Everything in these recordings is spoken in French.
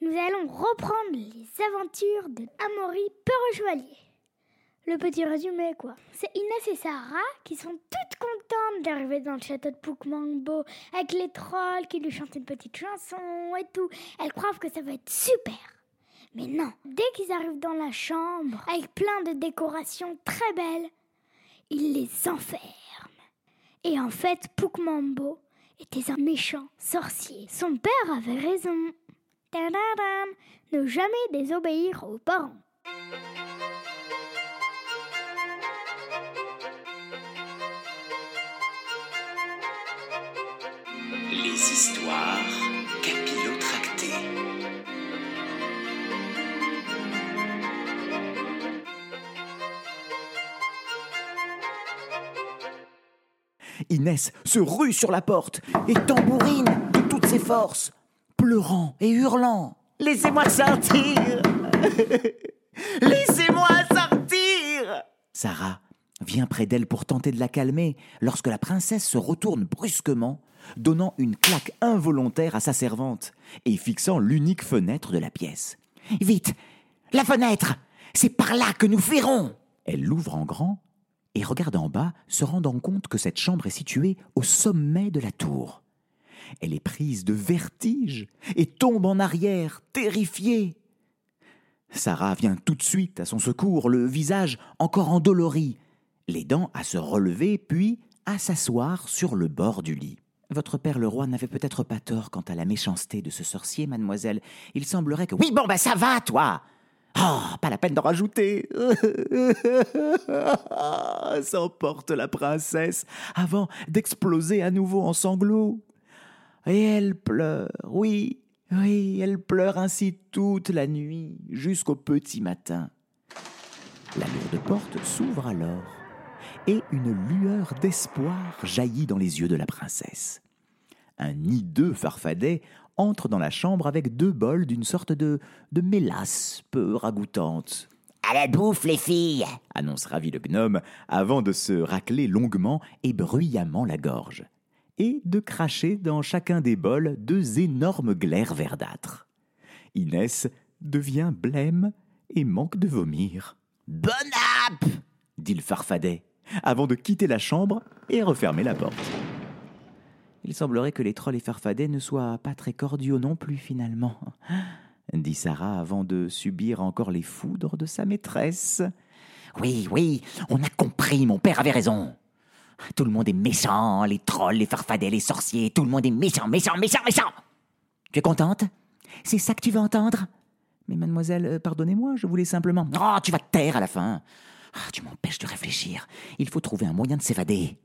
nous allons reprendre les aventures de Amaury Peureux Chevalier. Le petit résumé, quoi. C'est Inès et Sarah qui sont toutes contentes d'arriver dans le château de Poukmangbo avec les trolls qui lui chantent une petite chanson et tout. Elles croient que ça va être super. Mais non, dès qu'ils arrivent dans la chambre avec plein de décorations très belles, ils les enferment. Et en fait, Poukmambo était un méchant sorcier. Son père avait raison. Tadadam, ne jamais désobéir aux parents. Les histoires capillotractées. Inès se rue sur la porte et tambourine de toutes ses forces, et hurlant. Laissez-moi sortir Laissez-moi sortir Sarah vient près d'elle pour tenter de la calmer lorsque la princesse se retourne brusquement, donnant une claque involontaire à sa servante et fixant l'unique fenêtre de la pièce. Vite La fenêtre C'est par là que nous fuirons Elle l'ouvre en grand et regarde en bas, se rendant compte que cette chambre est située au sommet de la tour. Elle est prise de vertige et tombe en arrière, terrifiée. Sarah vient tout de suite à son secours, le visage encore endolori, les à se relever, puis à s'asseoir sur le bord du lit. Votre père le roi n'avait peut-être pas tort quant à la méchanceté de ce sorcier, mademoiselle. Il semblerait que. Oui, bon, ben ça va, toi Oh, pas la peine d'en rajouter. S'emporte la princesse avant d'exploser à nouveau en sanglots. Et elle pleure, oui, oui, elle pleure ainsi toute la nuit jusqu'au petit matin. La lourde porte s'ouvre alors et une lueur d'espoir jaillit dans les yeux de la princesse. Un hideux farfadet entre dans la chambre avec deux bols d'une sorte de, de mélasse peu ragoûtante. À la bouffe, les filles annonce ravi le gnome avant de se racler longuement et bruyamment la gorge, et de cracher dans chacun des bols deux énormes glaires verdâtres. Inès devient blême et manque de vomir. Bon app dit le farfadet, avant de quitter la chambre et refermer la porte. Il semblerait que les trolls et farfadets ne soient pas très cordiaux non plus finalement, dit Sarah avant de subir encore les foudres de sa maîtresse. Oui, oui, on a compris, mon père avait raison. Tout le monde est méchant, les trolls, les farfadets, les sorciers, tout le monde est méchant, méchant, méchant, méchant. Tu es contente? C'est ça que tu veux entendre? Mais mademoiselle, euh, pardonnez-moi, je voulais simplement... Oh, tu vas te taire à la fin. Ah, tu m'empêches de réfléchir. Il faut trouver un moyen de s'évader.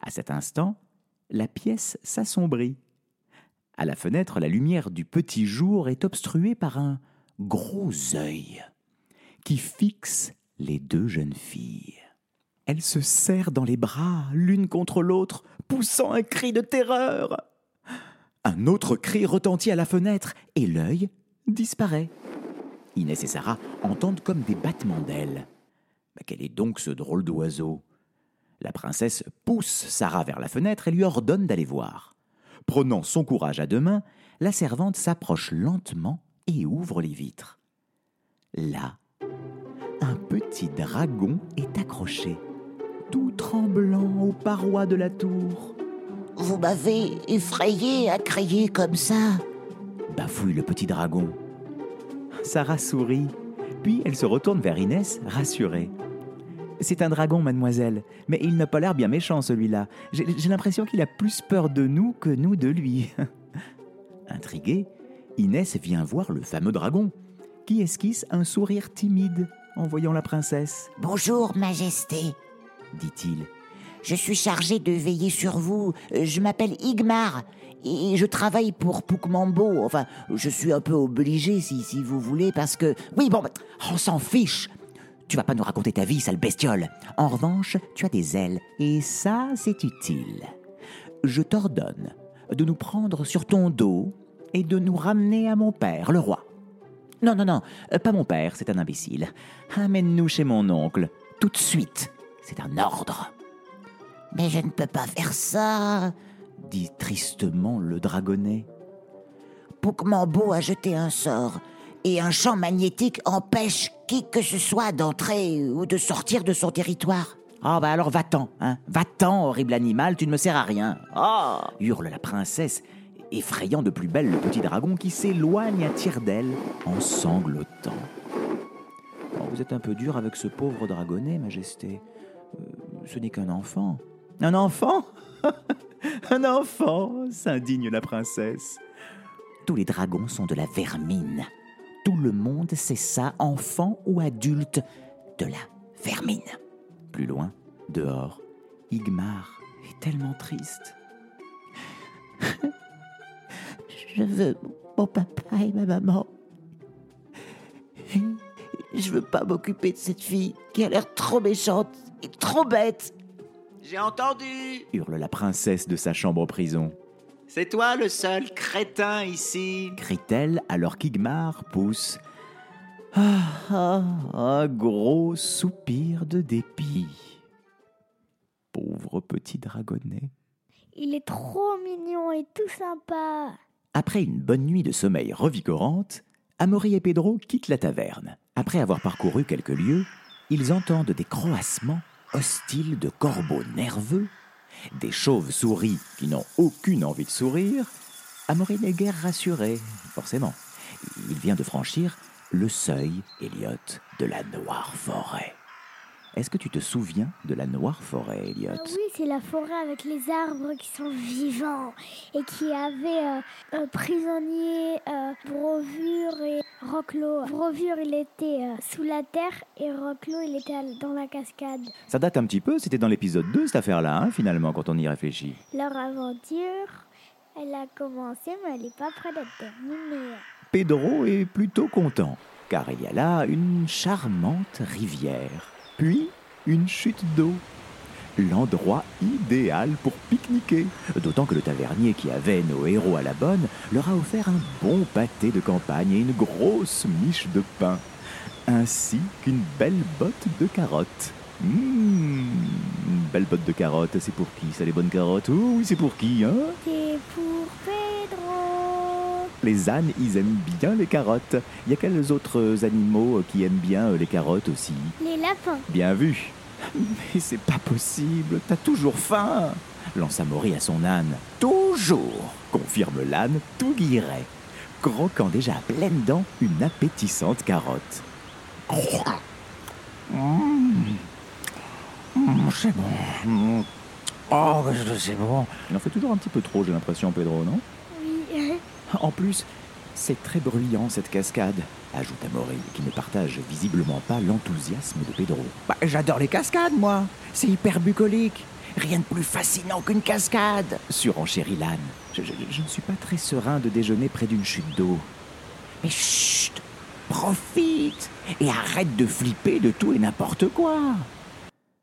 À cet instant, la pièce s'assombrit. À la fenêtre, la lumière du petit jour est obstruée par un gros œil qui fixe les deux jeunes filles. Elles se serrent dans les bras, l'une contre l'autre, poussant un cri de terreur. Un autre cri retentit à la fenêtre et l'œil disparaît. Inès et Sarah entendent comme des battements d'ailes. quel est donc ce drôle d'oiseau? La princesse pousse Sarah vers la fenêtre et lui ordonne d'aller voir. Prenant son courage à deux mains, la servante s'approche lentement et ouvre les vitres. Là, un petit dragon est accroché, tout tremblant aux parois de la tour. Vous m'avez effrayé à crier comme ça bafouille le petit dragon. Sarah sourit, puis elle se retourne vers Inès, rassurée. C'est un dragon, mademoiselle, mais il n'a pas l'air bien méchant, celui-là. J'ai l'impression qu'il a plus peur de nous que nous de lui. Intriguée, Inès vient voir le fameux dragon, qui esquisse un sourire timide en voyant la princesse. Bonjour, Majesté, dit-il. Je suis chargé de veiller sur vous. Je m'appelle Igmar et je travaille pour Poukmambo. Enfin, je suis un peu obligé, si, si vous voulez, parce que... Oui, bon, on s'en fiche. Tu vas pas nous raconter ta vie, sale bestiole. En revanche, tu as des ailes, et ça, c'est utile. Je t'ordonne de nous prendre sur ton dos et de nous ramener à mon père, le roi. Non, non, non, pas mon père, c'est un imbécile. Amène-nous chez mon oncle, tout de suite. C'est un ordre. Mais je ne peux pas faire ça, dit tristement le dragonnet. Poukmambo a jeté un sort. Et un champ magnétique empêche qui que ce soit d'entrer ou de sortir de son territoire. Ah bah alors va-t'en, hein Va-t'en, horrible animal, tu ne me sers à rien. Oh hurle la princesse, effrayant de plus belle le petit dragon qui s'éloigne à tire d'aile en sanglotant. Oh, vous êtes un peu dur avec ce pauvre dragonnet, Majesté. Euh, ce n'est qu'un enfant. Un enfant? Un enfant s'indigne la princesse. Tous les dragons sont de la vermine. Tout le monde sait ça, enfant ou adulte, de la vermine. Plus loin, dehors, Igmar est tellement triste. Je veux mon papa et ma maman. Je veux pas m'occuper de cette fille qui a l'air trop méchante et trop bête. J'ai entendu hurle la princesse de sa chambre-prison. C'est toi le seul crétin ici crie-t-elle alors qu'Igmar pousse ah, ah, un gros soupir de dépit. Pauvre petit dragonnet. Il est trop mignon et tout sympa. Après une bonne nuit de sommeil revigorante, Amaury et Pedro quittent la taverne. Après avoir parcouru quelques lieues, ils entendent des croassements hostiles de corbeaux nerveux, des chauves-souris qui n'ont aucune envie de sourire. Amaury n'est guère rassuré, forcément. Il vient de franchir le seuil, Elliot, de la Noire Forêt. Est-ce que tu te souviens de la Noire Forêt, Elliot Ah oui, c'est la forêt avec les arbres qui sont vivants et qui avait euh, un prisonnier, euh, Brovure et Roclo. Brovure, il était euh, sous la terre et Roclo, il était dans la cascade. Ça date un petit peu, c'était dans l'épisode 2 cette affaire-là, hein, finalement, quand on y réfléchit. Leur aventure, elle a commencé, mais elle n'est pas près d'être terminée. Pedro est plutôt content, car il y a là une charmante rivière, puis une chute d'eau. L'endroit idéal pour pique-niquer, d'autant que le tavernier qui avait nos héros à la bonne leur a offert un bon pâté de campagne et une grosse miche de pain, ainsi qu'une belle botte de carottes. Mmh, belle botte de carottes, c'est pour qui ça les bonnes carottes? Oui, c'est pour qui, hein? C'est pour. Les ânes, ils aiment bien les carottes. Il y a quels autres animaux qui aiment bien euh, les carottes aussi? Les lapins. Bien vu. Mais c'est pas possible, t'as toujours faim lance Amaury à son âne. Toujours confirme l'âne tout guilleret, croquant déjà à pleines dents une appétissante carotte. Mmh. Mmh, c'est bon. Mmh. Oh, c'est bon. Il en fait toujours un petit peu trop, j'ai l'impression, Pedro, non? En plus, c'est très bruyant cette cascade, ajoute Amaury, qui ne partage visiblement pas l'enthousiasme de Pedro. Bah, J'adore les cascades, moi. C'est hyper bucolique. Rien de plus fascinant qu'une cascade. Surenchérit l'âne. Je, je- je ne suis pas très serein de déjeuner près d'une chute d'eau. Mais chut, profite et arrête de flipper de tout et n'importe quoi.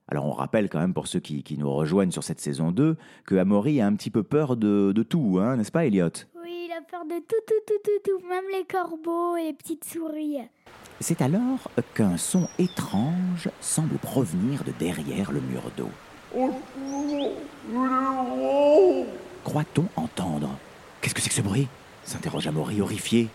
Alors on rappelle quand même pour ceux qui, qui nous rejoignent sur cette saison 2 que Amaury a un petit peu peur de, de tout, hein, n'est-ce pas Elliot peur de tout, tout, tout, tout, tout, même les corbeaux et les petites souris. C'est alors qu'un son étrange semble provenir de derrière le mur d'eau. Croit-on entendre Qu'est-ce que c'est que ce bruit? s'interroge Amaury horrifié.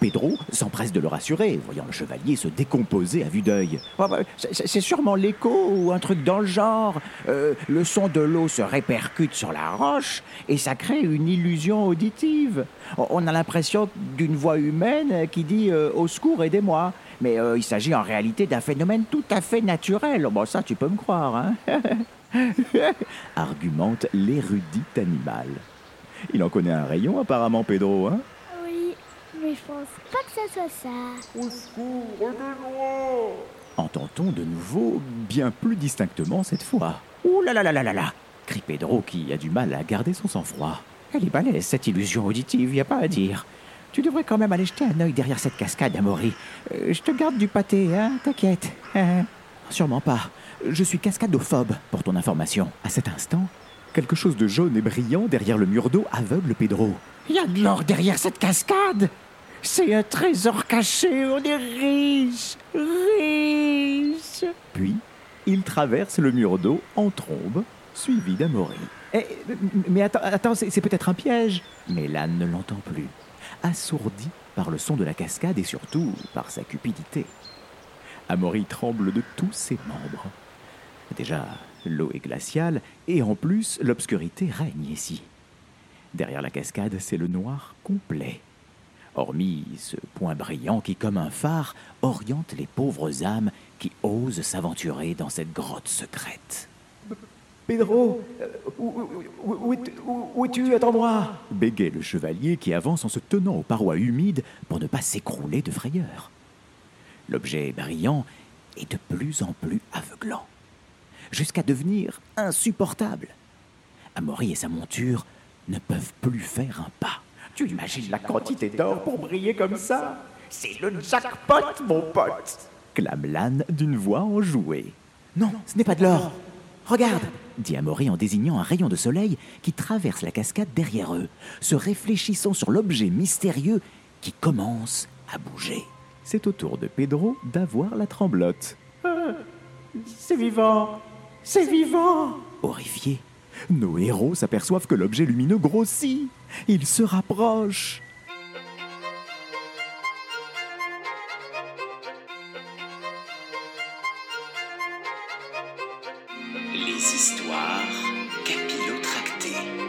Pedro s'empresse de le rassurer, voyant le chevalier se décomposer à vue d'œil. Oh, bah, c'est sûrement l'écho ou un truc dans le genre. Euh, le son de l'eau se répercute sur la roche et ça crée une illusion auditive. On- a l'impression d'une voix humaine qui dit euh, au secours, aidez-moi. Mais euh, il s'agit en réalité d'un phénomène tout à fait naturel. Bon, ça, tu peux me croire, hein Argumente l'érudit animal. Il en connaît un rayon apparemment, Pedro, hein mais je pense pas que ça soit ça. Entend-on de nouveau, bien plus distinctement cette fois. Ouh là là là là là là crie Pedro qui a du mal à garder son sang-froid. Elle est balèze, cette illusion auditive, y a pas à dire. Tu devrais quand même aller jeter un œil derrière cette cascade, Amaury. Euh, je te garde du pâté, hein, t'inquiète. Hein? Sûrement pas. Je suis cascadophobe, pour ton information. À cet instant, quelque chose de jaune et brillant derrière le mur d'eau aveugle Pedro. Il y a de l'or derrière cette cascade. C'est un trésor caché, on est riche, riche. Puis, il traverse le mur d'eau en trombe, suivi d'Amaury. Eh, mais attends, attends c'est peut-être un piège. Mais l'âne ne l'entend plus. assourdi par le son de la cascade et surtout par sa cupidité. Amaury tremble de tous ses membres. Déjà, l'eau est glaciale et en plus, l'obscurité règne ici. Derrière la cascade, c'est le noir complet. Hormis ce point brillant qui, comme un phare, oriente les pauvres âmes qui osent s'aventurer dans cette grotte secrète. Pedro, où, es-tu? Attends-moi Bégaye le chevalier qui avance en se tenant aux parois humides pour ne pas s'écrouler de frayeur. L'objet brillant est de plus en plus aveuglant, jusqu'à devenir insupportable. Amaury et sa monture ne peuvent plus faire un pas. Tu imagines la quantité d'or pour briller comme ça? C'est le jackpot, mon pote clame l'âne d'une voix enjouée. Non, ce n'est pas de l'or. Regarde, dit Amaury en désignant un rayon de soleil qui traverse la cascade derrière eux, se réfléchissant sur l'objet mystérieux qui commence à bouger. C'est au tour de Pedro d'avoir la tremblote. C'est vivant C'est vivant Horrifiés, nos héros s'aperçoivent que l'objet lumineux grossit. Il se rapproche. Les histoires capillotractées.